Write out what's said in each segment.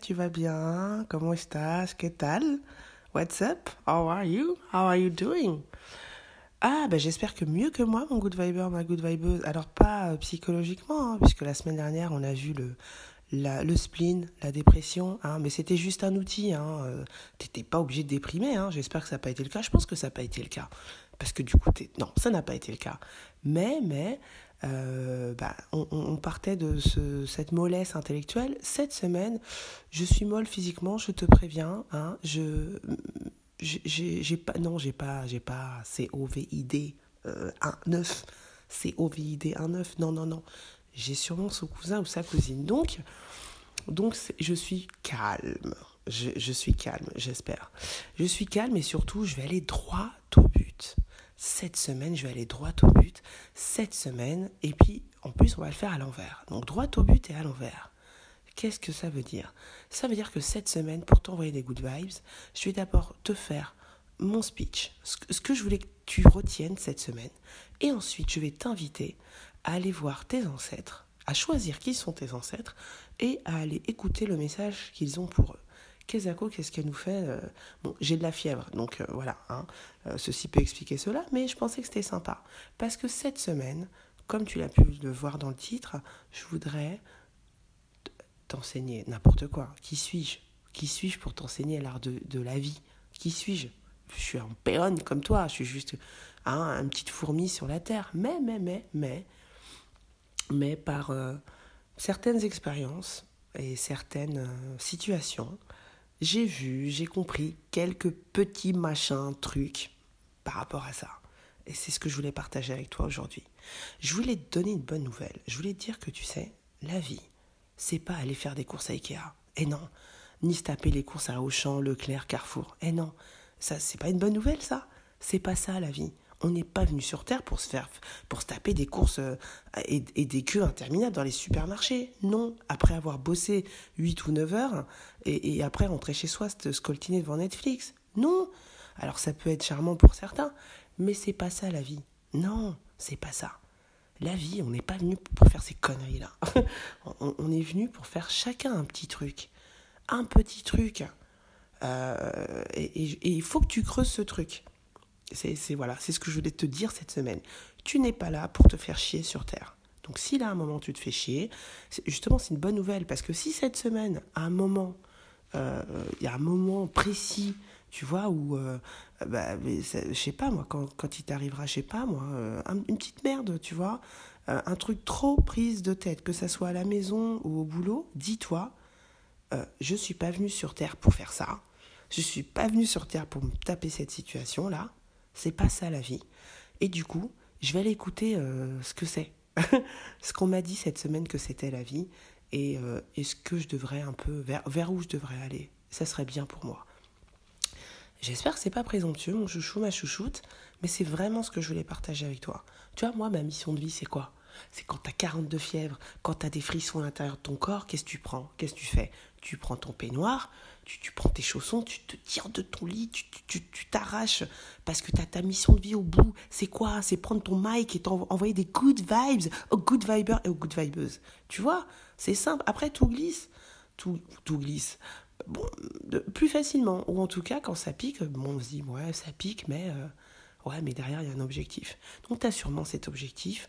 Tu vas bien? Comment estás? ¿Qué tal? What's up? How are you? How are you doing? Ah, ben j'espère que mieux que moi, mon good viber, ma good vibeuse. Alors, pas euh, psychologiquement, hein, puisque la semaine dernière, on a vu le, le spleen, la dépression, hein, mais c'était juste un outil. Hein, euh, T'étais pas obligé de déprimer. Hein, J'espère que ça n'a pas été le cas. Je pense que ça n'a pas été le cas. Parce que du coup, non, ça n'a pas été le cas. Mais, mais, euh, bah, on, partait de ce, cette mollesse intellectuelle. Cette semaine, je suis molle physiquement, je te préviens. Hein, je, j'ai- j'ai pas, non, j'ai pas, j'ai pas COVID euh, 1,9. COVID 1,9. Non, non, non. J'ai sûrement son cousin ou sa cousine. Donc, donc je suis calme. Je suis calme, j'espère. Je suis calme et surtout, je vais aller droit au but. Cette semaine, je vais aller droit au but. Cette semaine, et puis en plus, on va le faire à l'envers. Donc droit au but et à l'envers. Qu'est-ce que ça veut dire? Ça veut dire que cette semaine, pour t'envoyer des good vibes, je vais d'abord te faire mon speech, ce que, je voulais que tu retiennes cette semaine. Et ensuite, je vais t'inviter à aller voir tes ancêtres, à choisir qui sont tes ancêtres et à aller écouter le message qu'ils ont pour eux. Qu'est-ce qu'elle nous fait Euh, Bon, j'ai de la fièvre, donc euh, voilà, hein, euh, ceci peut expliquer cela, mais je pensais que c'était sympa. Parce que cette semaine, comme tu l'as pu le voir dans le titre, je voudrais t'enseigner n'importe quoi. Qui suis-je? Qui suis-je pour t'enseigner l'art de, la vie? Qui suis-je? Je suis un péonne comme toi, je suis juste hein, une petite fourmi sur la terre. Mais, mais, mais, mais, mais par certaines expériences et certaines situations, j'ai vu, j'ai compris quelques petits machins, trucs par rapport à ça. Et c'est ce que je voulais partager avec toi aujourd'hui. Je voulais te donner une bonne nouvelle. Je voulais te dire que tu sais, la vie, c'est pas aller faire des courses à Ikea. Et non. Ni se taper les courses à Auchan, Leclerc, Carrefour. Et non. Ça, c'est pas une bonne nouvelle, ça. C'est pas ça, la vie. On n'est pas venu sur Terre pour se faire, pour se taper des courses euh, et, des queues interminables dans les supermarchés. Non. Après avoir bossé 8 ou 9 heures et, après rentrer chez soi, se scoltiner devant Netflix. Non. Alors ça peut être charmant pour certains, mais c'est pas ça la vie. Non, c'est pas ça. La vie, on n'est pas venu pour faire ces conneries-là. on, est venu pour faire chacun un petit truc. Un petit truc. Euh, et il faut que tu creuses ce truc. C'est voilà, c'est ce que je voulais te dire cette semaine. Tu n'es pas là pour te faire chier sur Terre. Donc si là, à un moment, tu te fais chier, justement, c'est une bonne nouvelle. Parce que si cette semaine, à un moment, euh, il y a un moment précis, tu vois, où, euh, bah, je sais pas moi, quand, quand il t'arrivera, je sais pas moi, euh, un- une petite merde, tu vois, euh, un truc trop prise de tête, que ça soit à la maison ou au boulot, dis-toi, euh, je suis pas venu sur Terre pour faire ça. Je suis pas venu sur Terre pour me taper cette situation-là. C'est pas ça la vie. Et du coup, je vais aller écouter euh, ce que c'est. ce qu'on m'a dit cette semaine que c'était la vie et, euh, et ce que je devrais un peu, vers, vers où je devrais aller? Ça serait bien pour moi. J'espère que c'est pas présomptueux, mon chouchou, ma chouchoute, mais c'est vraiment ce que je voulais partager avec toi. Tu vois, moi, ma mission de vie, c'est quoi? C'est quand t'as 42 fièvres, quand t'as des frissons à l'intérieur de ton corps, qu'est-ce que tu prends? Qu'est-ce que tu fais? Tu prends ton peignoir, tu, tu prends tes chaussons, tu te tires de ton lit, tu tu- tu tu t'arraches parce que t'as ta mission de vie au bout. C'est quoi? C'est prendre ton mic et t'envoyer des good vibes aux good vibers et aux good vibeuses. Tu vois? C'est simple. Après, tout glisse. Tout, tout glisse. Bon, plus facilement. Ou en tout cas, quand ça pique, bon, on se dit, ouais, ça pique, mais, euh, ouais, mais derrière, il y a un objectif. Donc, tu as sûrement cet objectif.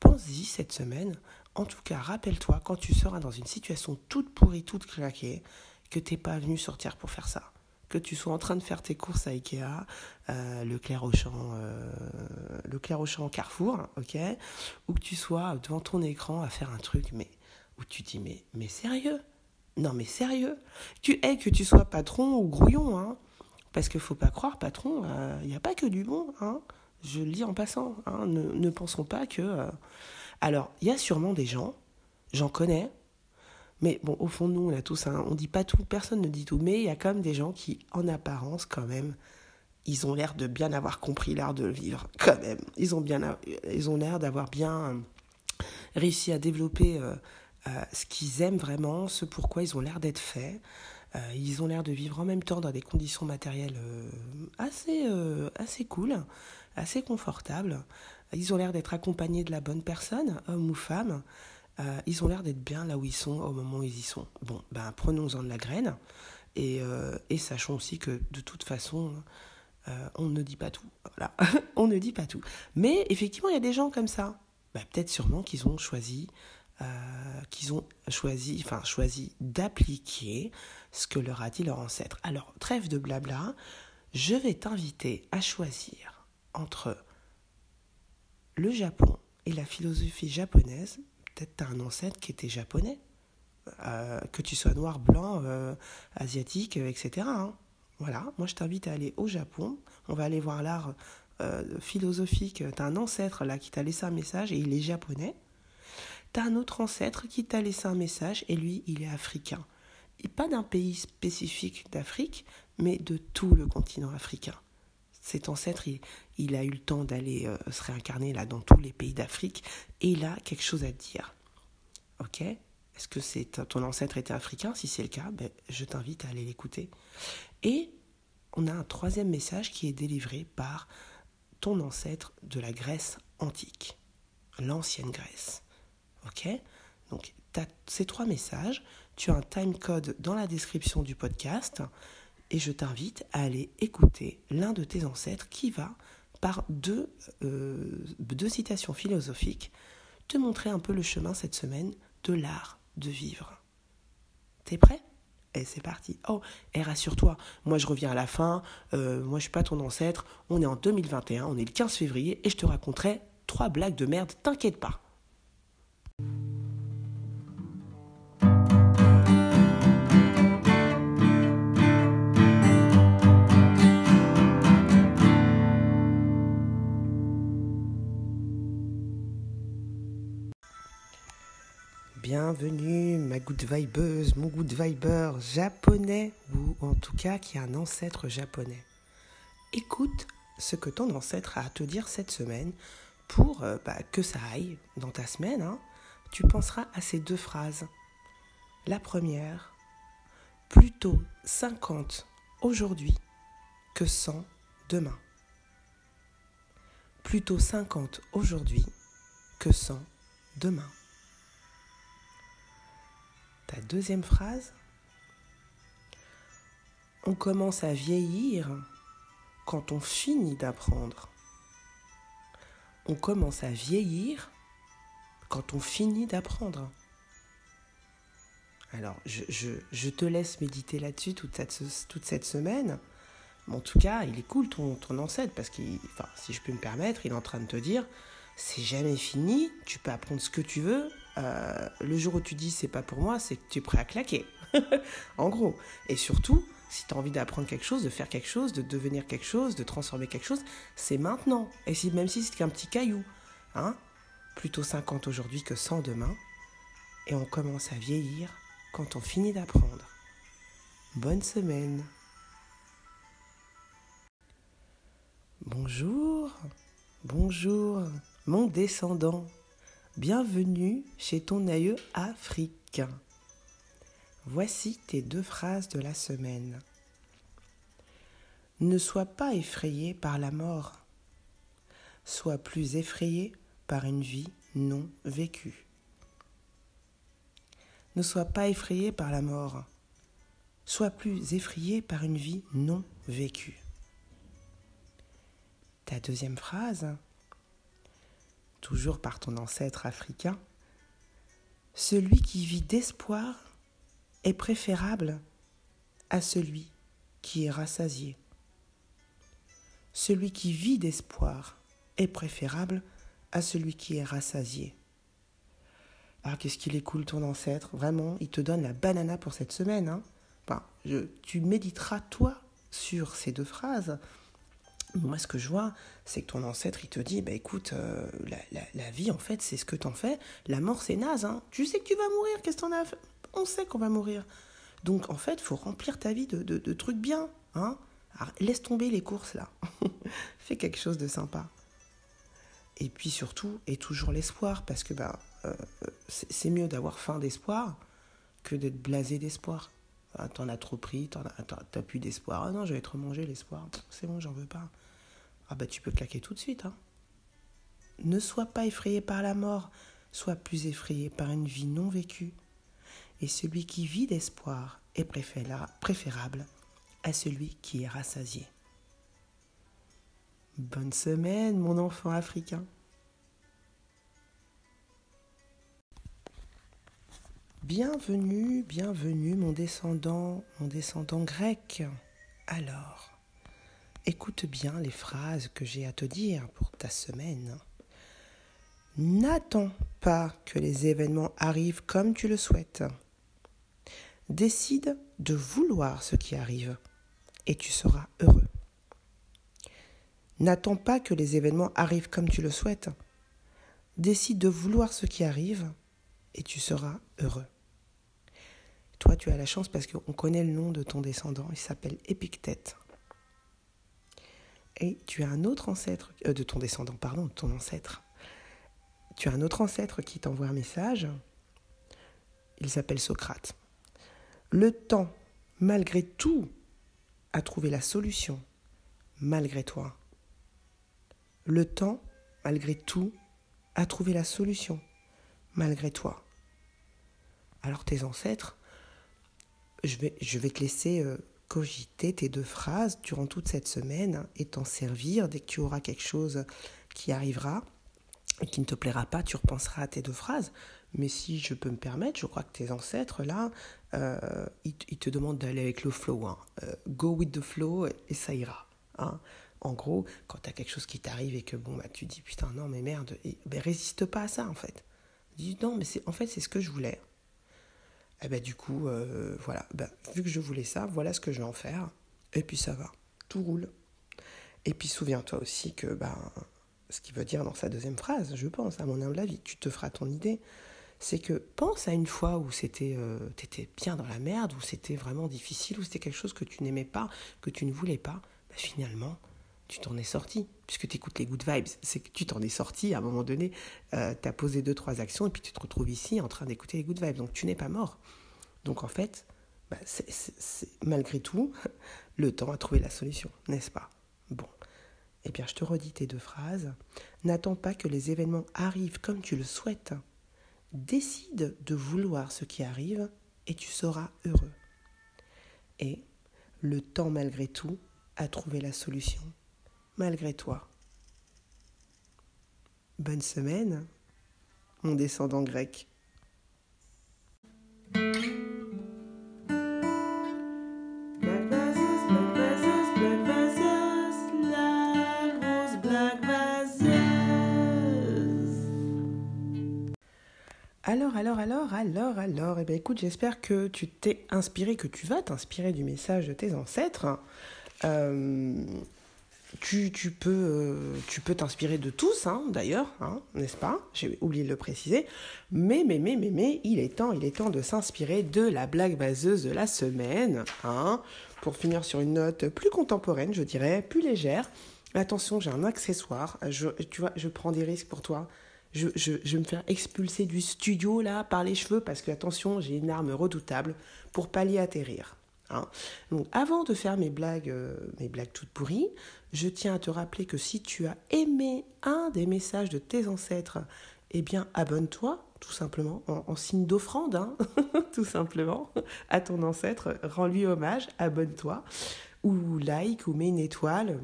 Pense-y cette semaine. En tout cas, rappelle-toi, quand tu seras dans une situation toute pourrie, toute claquée, que t'es pas venu sortir pour faire ça. Que tu sois en train de faire tes courses à Ikea, euh, Leclerc Auchan, euh, Leclerc Auchan Carrefour, ok Ou que tu sois devant ton écran à faire un truc, mais où tu dis, mais, mais sérieux? Non mais sérieux, tu es que tu sois patron ou grouillon, hein. Parce qu'il faut pas croire, patron, il n'y a pas que du bon, hein. Je le dis en passant, hein. Ne, ne pensons pas que. euh, Alors, il y a sûrement des gens j'en connais. Mais bon, au fond, nous, on a tous on dit pas tout, personne ne dit tout, mais il y a quand même des gens qui, en apparence, quand même, ils ont l'air de bien avoir compris l'art de vivre, quand même. Ils ont bien, ils ont l'air d'avoir bien réussi à développer euh, euh, ce qu'ils aiment vraiment, ce pourquoi ils ont l'air d'être faits. Euh, ils ont l'air de vivre en même temps dans des conditions matérielles assez, assez cool, assez confortables. Ils ont l'air d'être accompagnés de la bonne personne, homme ou femme. Ils ont l'air d'être bien là où ils sont au moment où ils y sont. Bon, ben prenons-en de la graine et, et sachons aussi que de toute façon, on ne dit pas tout. Voilà, on ne dit pas tout. Mais effectivement, il y a des gens comme ça. Bah, peut-être sûrement qu'ils ont choisi, euh, qu'ils ont choisi, enfin choisi d'appliquer ce que leur a dit leur ancêtre. Alors, trêve de blabla, je vais t'inviter à choisir entre le Japon et la philosophie japonaise. Peut-être un ancêtre qui était japonais, euh, que tu sois noir, blanc, euh, asiatique, etc. Hein. Voilà, moi je t'invite à aller au Japon. On va aller voir l'art euh, philosophique, tu as un ancêtre là qui t'a laissé un message et il est japonais. Tu as un autre ancêtre qui t'a laissé un message et lui, il est africain. Et pas d'un pays spécifique d'Afrique, mais de tout le continent africain. Cet ancêtre, il, a eu le temps d'aller euh, se réincarner là dans tous les pays d'Afrique et il a quelque chose à te dire. Ok? Est-ce que ton ancêtre était africain? Si c'est le cas, ben, je t'invite à aller l'écouter. Et on a un troisième message qui est délivré par ton ancêtre de la Grèce antique, l'ancienne Grèce. Ok? Donc, tu as ces trois messages. Tu as un time code dans la description du podcast et je t'invite à aller écouter l'un de tes ancêtres qui va, par deux, euh, deux citations philosophiques, te montrer un peu le chemin cette semaine de l'art de vivre. T'es prêt? Et c'est parti. Oh, et rassure-toi, moi je reviens à la fin, euh, moi je suis pas ton ancêtre, on est en 2021, on est le 15 février, et je te raconterai trois blagues de merde, t'inquiète pas. Bienvenue, ma good vibeuse, mon good viber japonais, ou en tout cas qui a un ancêtre japonais. Écoute ce que ton ancêtre a à te dire cette semaine pour euh, bah, que ça aille dans ta semaine. Hein. tu penseras à ces deux phrases. La première, plutôt 50 aujourd'hui que 100 demain. Plutôt 50 aujourd'hui que 100 demain. Ta deuxième phrase On commence à vieillir quand on finit d'apprendre. On commence à vieillir quand on finit d'apprendre. Alors, je, te laisse méditer là-dessus toute cette, toute cette semaine. Mais en tout cas, il est cool ton, ton ancêtre parce enfin, si je peux me permettre, il est en train de te dire c'est jamais fini, tu peux apprendre ce que tu veux. Euh, le jour où tu dis c'est pas pour moi, c'est que tu es prêt à claquer. en gros. Et surtout, si tu as envie d'apprendre quelque chose, de faire quelque chose, de devenir quelque chose, de transformer quelque chose, c'est maintenant. Et si, même si c'est qu'un petit caillou. Hein Plutôt 50 aujourd'hui que 100 demain. Et on commence à vieillir quand on finit d'apprendre. Bonne semaine. Bonjour. Bonjour mon descendant, bienvenue chez ton aïeux africain. Voici tes deux phrases de la semaine. Ne sois pas effrayé par la mort, sois plus effrayé par une vie non vécue. Ne sois pas effrayé par la mort, sois plus effrayé par une vie non vécue. Ta deuxième phrase, toujours par ton ancêtre africain, celui qui vit d'espoir est préférable à celui qui est rassasié. Celui qui vit d'espoir est préférable à celui qui est rassasié. Ah, qu'est-ce qu'il est cool ton ancêtre, vraiment, il te donne la banana pour cette semaine. Hein. Tu méditeras toi sur ces deux phrases Moi, ce que je vois, c'est que ton ancêtre, il te dit, bah écoute, euh, la, vie, en fait, c'est ce que t'en fais. La mort, c'est naze. Hein. Tu sais que tu vas mourir. Qu'est-ce que t'en as fait On sait qu'on va mourir. Donc, en fait, faut remplir ta vie de, trucs bien. Hein laisse tomber les courses, là. Fais quelque chose de sympa. Et puis surtout, et toujours l'espoir, parce que bah, euh, c'est mieux d'avoir faim d'espoir que d'être blasé d'espoir. Ah, t'en as trop pris, t'as plus d'espoir. Ah non, je vais être mangé l'espoir. C'est bon, j'en veux pas. Ah bah tu peux claquer tout de suite. Hein. Ne sois pas effrayé par la mort, sois plus effrayé par une vie non vécue. Et celui qui vit d'espoir est préférable à celui qui est rassasié. Bonne semaine, mon enfant africain. Bienvenue, bienvenue mon descendant, mon descendant grec. Alors, écoute bien les phrases que j'ai à te dire pour ta semaine. N'attends pas que les événements arrivent comme tu le souhaites. Décide de vouloir ce qui arrive et tu seras heureux. N'attends pas que les événements arrivent comme tu le souhaites. Décide de vouloir ce qui arrive et tu seras heureux. Toi, tu as la chance parce qu'on connaît le nom de ton descendant. Il s'appelle Épictète. Et tu as un autre ancêtre, euh, de ton descendant, pardon, de ton ancêtre. Tu as un autre ancêtre qui t'envoie un message. Il s'appelle Socrate. Le temps, malgré tout, a trouvé la solution, malgré toi. Le temps, malgré tout, a trouvé la solution, malgré toi. Alors tes ancêtres je vais, je vais te laisser euh, cogiter tes deux phrases durant toute cette semaine et t'en servir dès que tu auras quelque chose qui arrivera et qui ne te plaira pas, tu repenseras à tes deux phrases. Mais si je peux me permettre, je crois que tes ancêtres, là, euh, ils, te demandent d'aller avec le flow. Hein. Euh, go with the flow et ça ira. Hein. En gros, quand tu as quelque chose qui t'arrive et que bon, bah, tu dis putain, non, mais merde, et, ben, résiste pas à ça en fait. Dis non, mais en fait, c'est ce que je voulais. Et eh ben du coup, euh, voilà, ben, vu que je voulais ça, voilà ce que je vais en faire. Et puis ça va, tout roule. Et puis souviens-toi aussi que ben, ce qu'il veut dire dans sa deuxième phrase, je pense, à mon humble avis, tu te feras ton idée, c'est que pense à une fois où c'était, euh, étais bien dans la merde, où c'était vraiment difficile, où c'était quelque chose que tu n'aimais pas, que tu ne voulais pas, ben, finalement, tu t'en es sorti. Puisque tu écoutes les good vibes, c'est que tu t'en es sorti à un moment donné, euh, tu as posé deux, trois actions et puis tu te retrouves ici en train d'écouter les good vibes. Donc tu n'es pas mort. Donc en fait, bah, malgré tout, le temps a trouvé la solution, n'est-ce pas? Bon. Eh bien, je te redis tes deux phrases. N'attends pas que les événements arrivent comme tu le souhaites. Décide de vouloir ce qui arrive et tu seras heureux. Et le temps, malgré tout, a trouvé la solution malgré toi. Bonne semaine, mon descendant grec. Alors, alors, alors, alors, alors, eh bien écoute, j'espère que tu t'es inspiré, que tu vas t'inspirer du message de tes ancêtres. Euh, tu, tu, peux euh, tu peux t'inspirer de tous, hein, d'ailleurs, hein, n'est-ce pas? J'ai oublié de le préciser. Mais, mais, mais, mais, mais, il est temps, il est temps de s'inspirer de la blague baseuse de la semaine, hein, pour finir sur une note plus contemporaine, je dirais, plus légère. Attention, j'ai un accessoire. Je, tu vois, je prends des risques pour toi. Je, je, je, vais me faire expulser du studio là par les cheveux parce que attention, j'ai une arme redoutable pour pallier atterrir. Hein. Donc avant de faire mes blagues, euh, mes blagues toutes pourries, je tiens à te rappeler que si tu as aimé un des messages de tes ancêtres, eh bien abonne-toi tout simplement en, signe d'offrande, hein, tout simplement, à ton ancêtre, rends-lui hommage, abonne-toi ou like ou mets une étoile.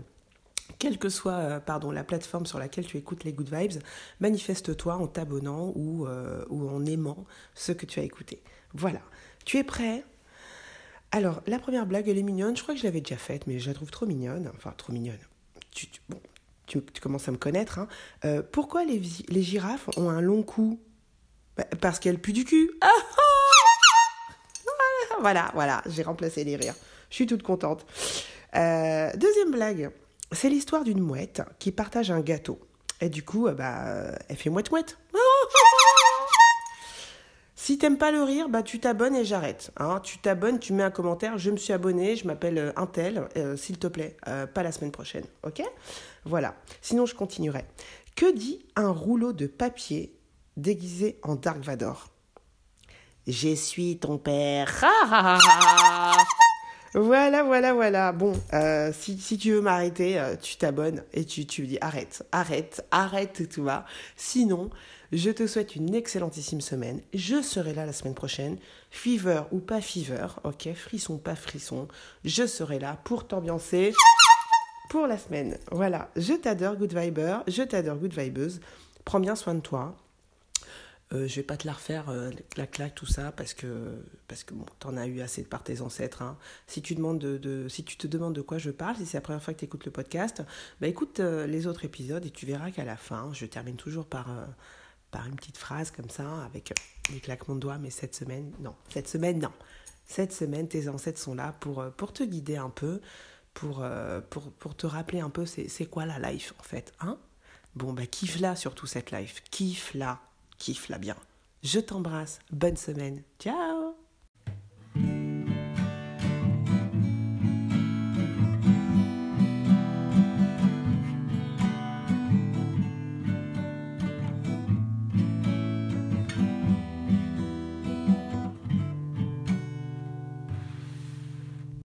Quelle que soit euh, pardon, la plateforme sur laquelle tu écoutes les Good Vibes, manifeste-toi en t'abonnant ou, euh, ou en aimant ce que tu as écouté. Voilà. Tu es prêt? Alors, la première blague, elle est mignonne. Je crois que je l'avais déjà faite, mais je la trouve trop mignonne. Enfin, trop mignonne. Tu, commences à me connaître. Hein. Euh, pourquoi les, girafes ont un long cou? Bah, Parce qu'elles puent du cul. Voilà, voilà, j'ai remplacé les rires. Je suis toute contente. Euh, deuxième blague. c'est l'histoire d'une mouette qui partage un gâteau. Et du coup, bah, elle fait mouette-mouette. Si t'aimes pas le rire, bah tu t'abonnes et j'arrête. Hein. Tu t'abonnes, tu mets un commentaire, je me suis abonné, je m'appelle euh, Intel, euh, s'il te plaît, euh, pas la semaine prochaine, ok? Voilà. Sinon, je continuerai. Que dit un rouleau de papier déguisé en Dark Vador? Je suis ton père. Voilà, voilà, voilà. Bon, si, si, tu veux m'arrêter, tu t'abonnes et tu, tu dis arrête, arrête, arrête tout va. Sinon, je te souhaite une excellentissime semaine. Je serai là la semaine prochaine. Fever ou pas fever, ok, frisson, pas frisson. Je serai là pour t'ambiancer pour la semaine. Voilà, je t'adore, good viber. Je t'adore, good vibeuse. Prends bien soin de toi. Euh, je vais pas te la refaire, euh, la claque, tout ça, parce que, parce que t'en as eu assez par tes ancêtres. Hein. Si, tu demandes de, te demandes de quoi je parle, si c'est la première fois que tu écoutes le podcast, bah écoute euh, les autres épisodes et tu verras qu'à la fin, je termine toujours par par une petite phrase comme ça, avec des claquements de doigts, mais cette semaine, non. Cette semaine, non. Cette semaine, tes ancêtres sont là pour, euh, pour te guider un peu, pour, euh, pour, pour te rappeler un peu c'est quoi la life, en fait. Hein? Bon, bah, kiffe-la surtout cette life. Kiffe-la. Kiffe-la bien. Je t'embrasse. Bonne semaine. Ciao